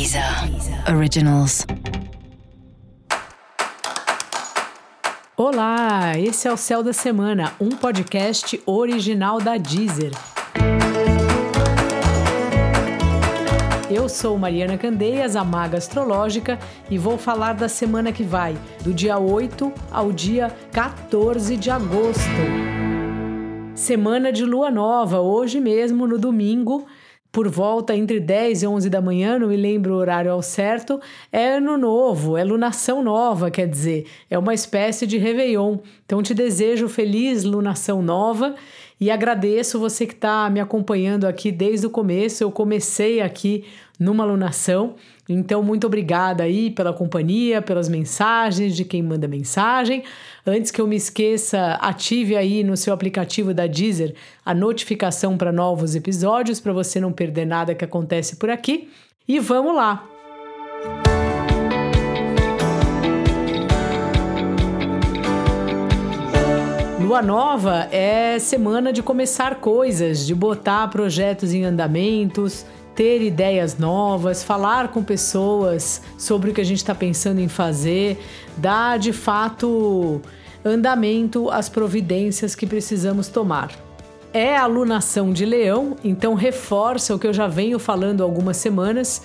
Deezer Originals. Olá, esse é o Céu da Semana, um podcast original da Deezer. Eu sou Mariana Candeias, a maga astrológica, e vou falar da semana que vai, do dia 8 ao dia 14 de agosto. Semana de lua nova, hoje mesmo, no domingo, por volta entre 10 e 11 da manhã, não me lembro o horário ao certo, é ano novo, é lunação nova, quer dizer, é uma espécie de réveillon. Então te desejo feliz lunação nova e agradeço você que está me acompanhando aqui desde o começo. Eu comecei aqui numa alunação. Então, muito obrigada aí pela companhia, pelas mensagens de quem manda mensagem. Antes que eu me esqueça, ative aí no seu aplicativo da Deezer a notificação para novos episódios, para você não perder nada que acontece por aqui. E vamos lá! Lua nova é semana de começar coisas, de botar projetos em andamentos, ter ideias novas, falar com pessoas sobre o que a gente está pensando em fazer, dar de fato andamento às providências que precisamos tomar. É alunação de leão, então reforça o que eu já venho falando algumas semanas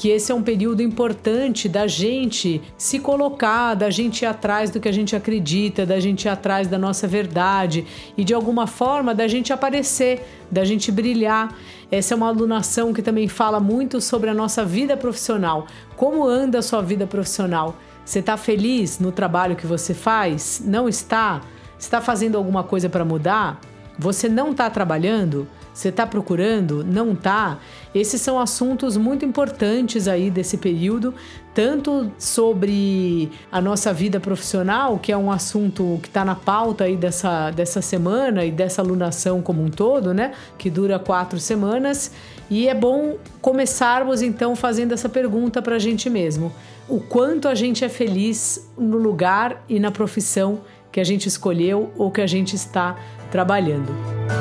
que esse é um período importante da gente se colocar, da gente ir atrás do que a gente acredita, da gente ir atrás da nossa verdade e de alguma forma da gente aparecer, da gente brilhar. Essa é uma alunação que também fala muito sobre a nossa vida profissional. Como anda a sua vida profissional? Você está feliz no trabalho que você faz? Não está? Está fazendo alguma coisa para mudar? Você não está trabalhando? Você está procurando? Não está? Esses são assuntos muito importantes aí desse período, tanto sobre a nossa vida profissional, que é um assunto que está na pauta aí dessa, dessa semana e dessa alunação como um todo, né? Que dura quatro semanas. E é bom começarmos então fazendo essa pergunta para a gente mesmo: o quanto a gente é feliz no lugar e na profissão que a gente escolheu ou que a gente está trabalhando.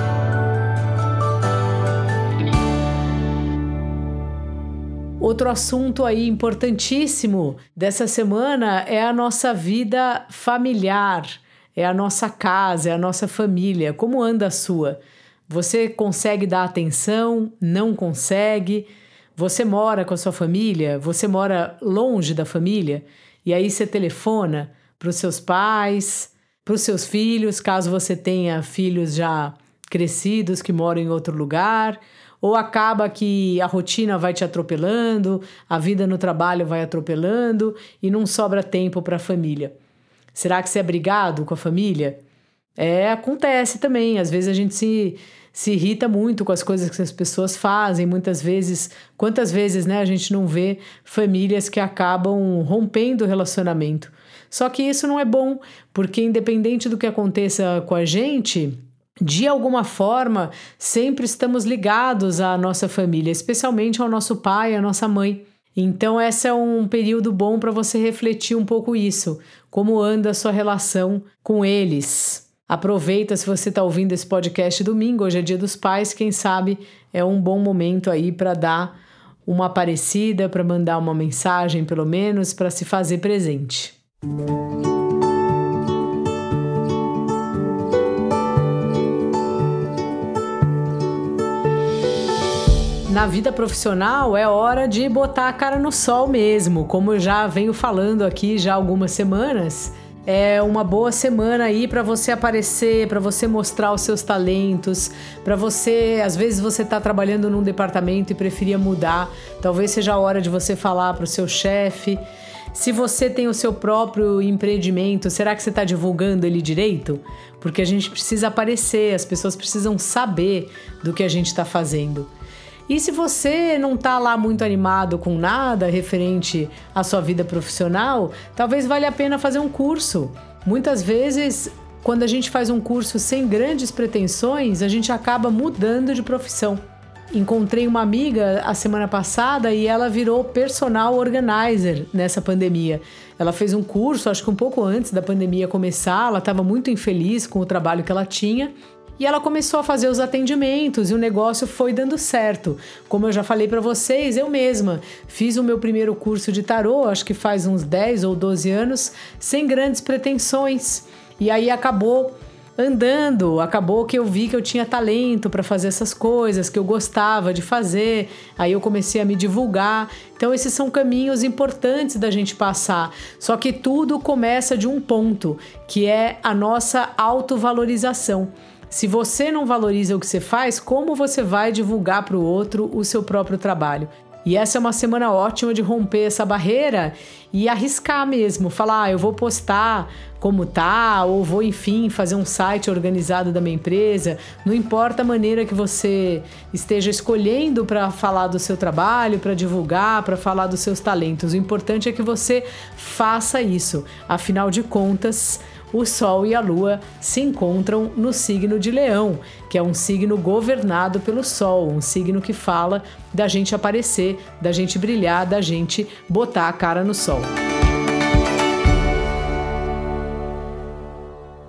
Outro assunto aí importantíssimo dessa semana é a nossa vida familiar, é a nossa casa, é a nossa família. Como anda a sua? Você consegue dar atenção? Não consegue? Você mora com a sua família? Você mora longe da família? E aí você telefona para os seus pais, para os seus filhos, caso você tenha filhos já crescidos que moram em outro lugar ou acaba que a rotina vai te atropelando, a vida no trabalho vai atropelando e não sobra tempo para a família. Será que você é brigado com a família? É, acontece também. Às vezes a gente se, se irrita muito com as coisas que as pessoas fazem. Muitas vezes, quantas vezes né, a gente não vê famílias que acabam rompendo o relacionamento. Só que isso não é bom, porque independente do que aconteça com a gente, de alguma forma, sempre estamos ligados à nossa família, especialmente ao nosso pai, à nossa mãe. Então, esse é um período bom para você refletir um pouco isso, como anda a sua relação com eles. Aproveita se você está ouvindo esse podcast domingo, hoje é Dia dos Pais, quem sabe é um bom momento aí para dar uma aparecida, para mandar uma mensagem, pelo menos, para se fazer presente. Na vida profissional é hora de botar a cara no sol mesmo, como eu já venho falando aqui já algumas semanas. É uma boa semana aí para você aparecer, para você mostrar os seus talentos, para você, às vezes você está trabalhando num departamento e preferia mudar, talvez seja a hora de você falar para o seu chefe. Se você tem o seu próprio empreendimento, será que você está divulgando ele direito? Porque a gente precisa aparecer, as pessoas precisam saber do que a gente está fazendo. E se você não está lá muito animado com nada referente à sua vida profissional, talvez valha a pena fazer um curso. Muitas vezes, quando a gente faz um curso sem grandes pretensões, a gente acaba mudando de profissão. Encontrei uma amiga a semana passada e ela virou personal organizer nessa pandemia. Ela fez um curso, acho que um pouco antes da pandemia começar, ela estava muito infeliz com o trabalho que ela tinha E ela começou a fazer os atendimentos e o negócio foi dando certo. Como eu já falei para vocês, eu mesma fiz o meu primeiro curso de tarô, acho que faz uns 10 ou 12 anos, sem grandes pretensões. E aí acabou andando, acabou que eu vi que eu tinha talento para fazer essas coisas, que eu gostava de fazer. Aí eu comecei a me divulgar. Então esses são caminhos importantes da gente passar. Só que tudo começa de um ponto, que é a nossa autovalorização. Se você não valoriza o que você faz, como você vai divulgar para o outro o seu próprio trabalho? E essa é uma semana ótima de romper essa barreira e arriscar mesmo, falar, ah, eu vou postar como tá, ou vou, enfim, fazer um site organizado da minha empresa. Não importa a maneira que você esteja escolhendo para falar do seu trabalho, para divulgar, para falar dos seus talentos. O importante é que você faça isso. Afinal de contas, o Sol e a Lua se encontram no signo de Leão, que é um signo governado pelo Sol, um signo que fala da gente aparecer, da gente brilhar, da gente botar a cara no Sol.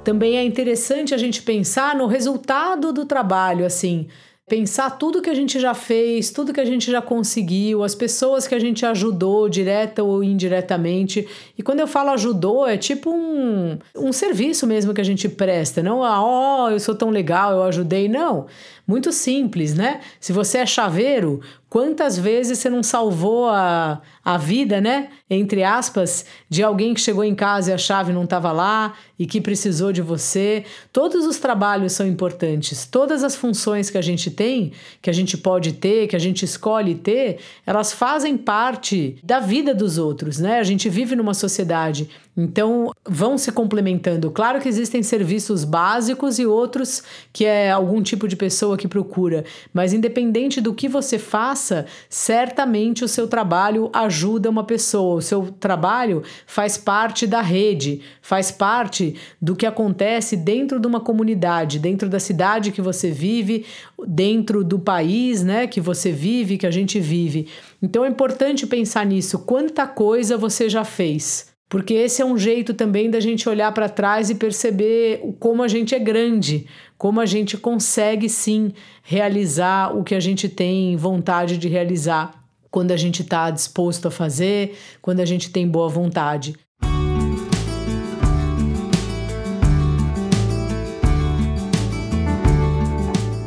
Também é interessante a gente pensar no resultado do trabalho, assim pensar tudo que a gente já fez, tudo que a gente já conseguiu, as pessoas que a gente ajudou, direta ou indiretamente. E quando eu falo ajudou, é tipo um, um serviço mesmo que a gente presta, não, ah, ó, oh, eu sou tão legal, eu ajudei. Não. Muito simples, né? Se você é chaveiro, quantas vezes você não salvou a, a vida, né? Entre aspas, de alguém que chegou em casa e a chave não estava lá e que precisou de você. Todos os trabalhos são importantes. Todas as funções que a gente tem, que a gente pode ter, que a gente escolhe ter, elas fazem parte da vida dos outros, né? A gente vive numa sociedade então, vão se complementando. Claro que existem serviços básicos e outros que é algum tipo de pessoa que procura, mas independente do que você faça, certamente o seu trabalho ajuda uma pessoa, o seu trabalho faz parte da rede, faz parte do que acontece dentro de uma comunidade, dentro da cidade que você vive, dentro do país, né, que você vive, que a gente vive. Então é importante pensar nisso, quanta coisa você já fez porque esse é um jeito também da gente olhar para trás e perceber como a gente é grande, como a gente consegue sim realizar o que a gente tem vontade de realizar quando a gente está disposto a fazer, quando a gente tem boa vontade.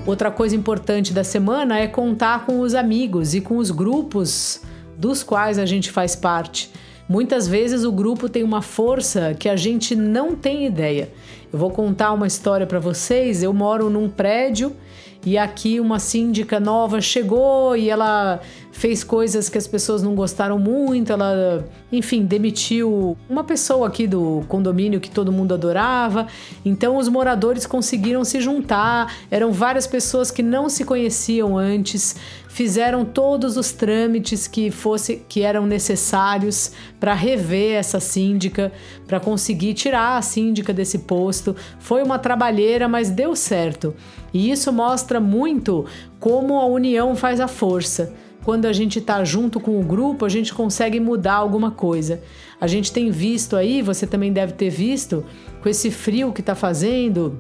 Outra coisa importante da semana é contar com os amigos e com os grupos dos quais a gente faz parte. Muitas vezes o grupo tem uma força que a gente não tem ideia. Eu vou contar uma história para vocês. Eu moro num prédio e aqui uma síndica nova chegou e ela fez coisas que as pessoas não gostaram muito, ela, enfim, demitiu uma pessoa aqui do condomínio que todo mundo adorava. Então os moradores conseguiram se juntar, eram várias pessoas que não se conheciam antes, fizeram todos os trâmites que fosse que eram necessários para rever essa síndica, para conseguir tirar a síndica desse posto. Foi uma trabalheira, mas deu certo. E isso mostra muito como a união faz a força quando a gente está junto com o grupo, a gente consegue mudar alguma coisa. A gente tem visto aí, você também deve ter visto, com esse frio que está fazendo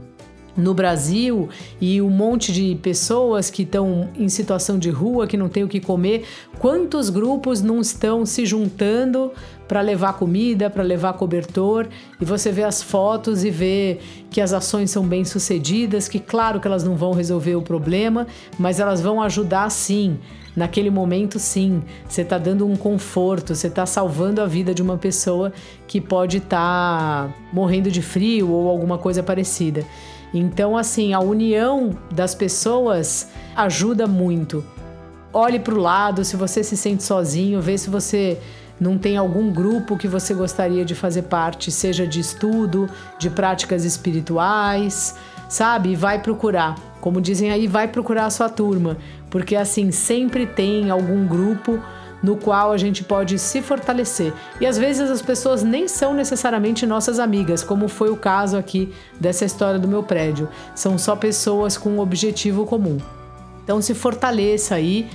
no Brasil e um monte de pessoas que estão em situação de rua, que não tem o que comer, quantos grupos não estão se juntando para levar comida, para levar cobertor, e você vê as fotos e vê que as ações são bem sucedidas, que claro que elas não vão resolver o problema, mas elas vão ajudar sim. Naquele momento, sim, você está dando um conforto, você está salvando a vida de uma pessoa que pode estar tá morrendo de frio ou alguma coisa parecida. Então, assim, a união das pessoas ajuda muito. Olhe para o lado, se você se sente sozinho, vê se você não tem algum grupo que você gostaria de fazer parte, seja de estudo, de práticas espirituais, sabe? Vai procurar. Como dizem aí, vai procurar a sua turma, porque assim sempre tem algum grupo no qual a gente pode se fortalecer. E às vezes as pessoas nem são necessariamente nossas amigas, como foi o caso aqui dessa história do meu prédio. São só pessoas com um objetivo comum. Então se fortaleça aí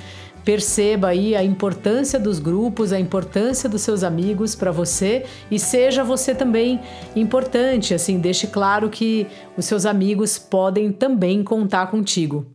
perceba aí a importância dos grupos, a importância dos seus amigos para você e seja você também importante, assim, deixe claro que os seus amigos podem também contar contigo.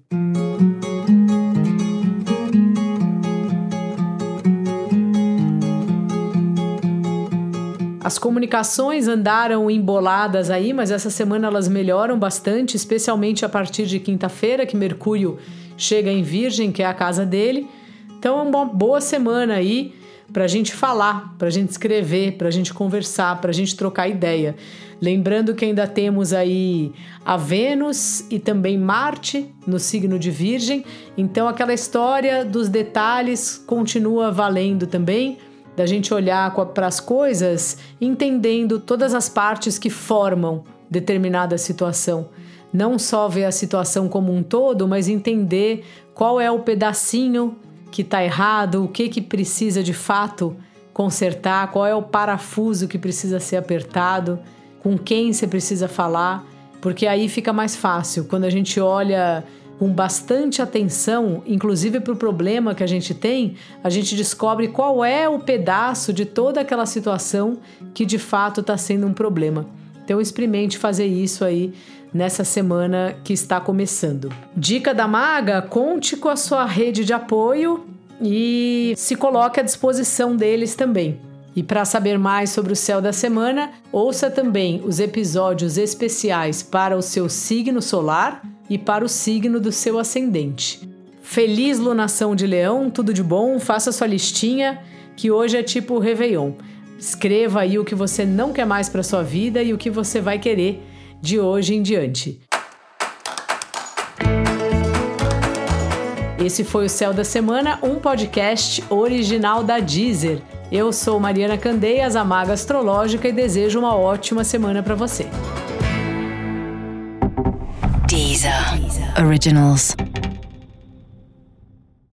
As comunicações andaram emboladas aí, mas essa semana elas melhoram bastante, especialmente a partir de quinta-feira, que Mercúrio chega em Virgem, que é a casa dele. Então é uma boa semana aí para a gente falar, para a gente escrever, para a gente conversar, para a gente trocar ideia. Lembrando que ainda temos aí a Vênus e também Marte no signo de Virgem, então aquela história dos detalhes continua valendo também, da gente olhar para as coisas entendendo todas as partes que formam determinada situação. Não só ver a situação como um todo, mas entender qual é o pedacinho que está errado, o que, que precisa de fato consertar, qual é o parafuso que precisa ser apertado, com quem você precisa falar, porque aí fica mais fácil. Quando a gente olha com bastante atenção, inclusive para o problema que a gente tem, a gente descobre qual é o pedaço de toda aquela situação que de fato está sendo um problema. Então experimente fazer isso aí nessa semana que está começando. Dica da maga: conte com a sua rede de apoio e se coloque à disposição deles também. E para saber mais sobre o céu da semana, ouça também os episódios especiais para o seu signo solar e para o signo do seu ascendente. Feliz lunação de leão, tudo de bom, faça sua listinha, que hoje é tipo Réveillon. Escreva aí o que você não quer mais para sua vida e o que você vai querer de hoje em diante. Esse foi o Céu da Semana, um podcast original da Deezer. Eu sou Mariana Candeias, a Maga Astrológica, e desejo uma ótima semana para você. Originals.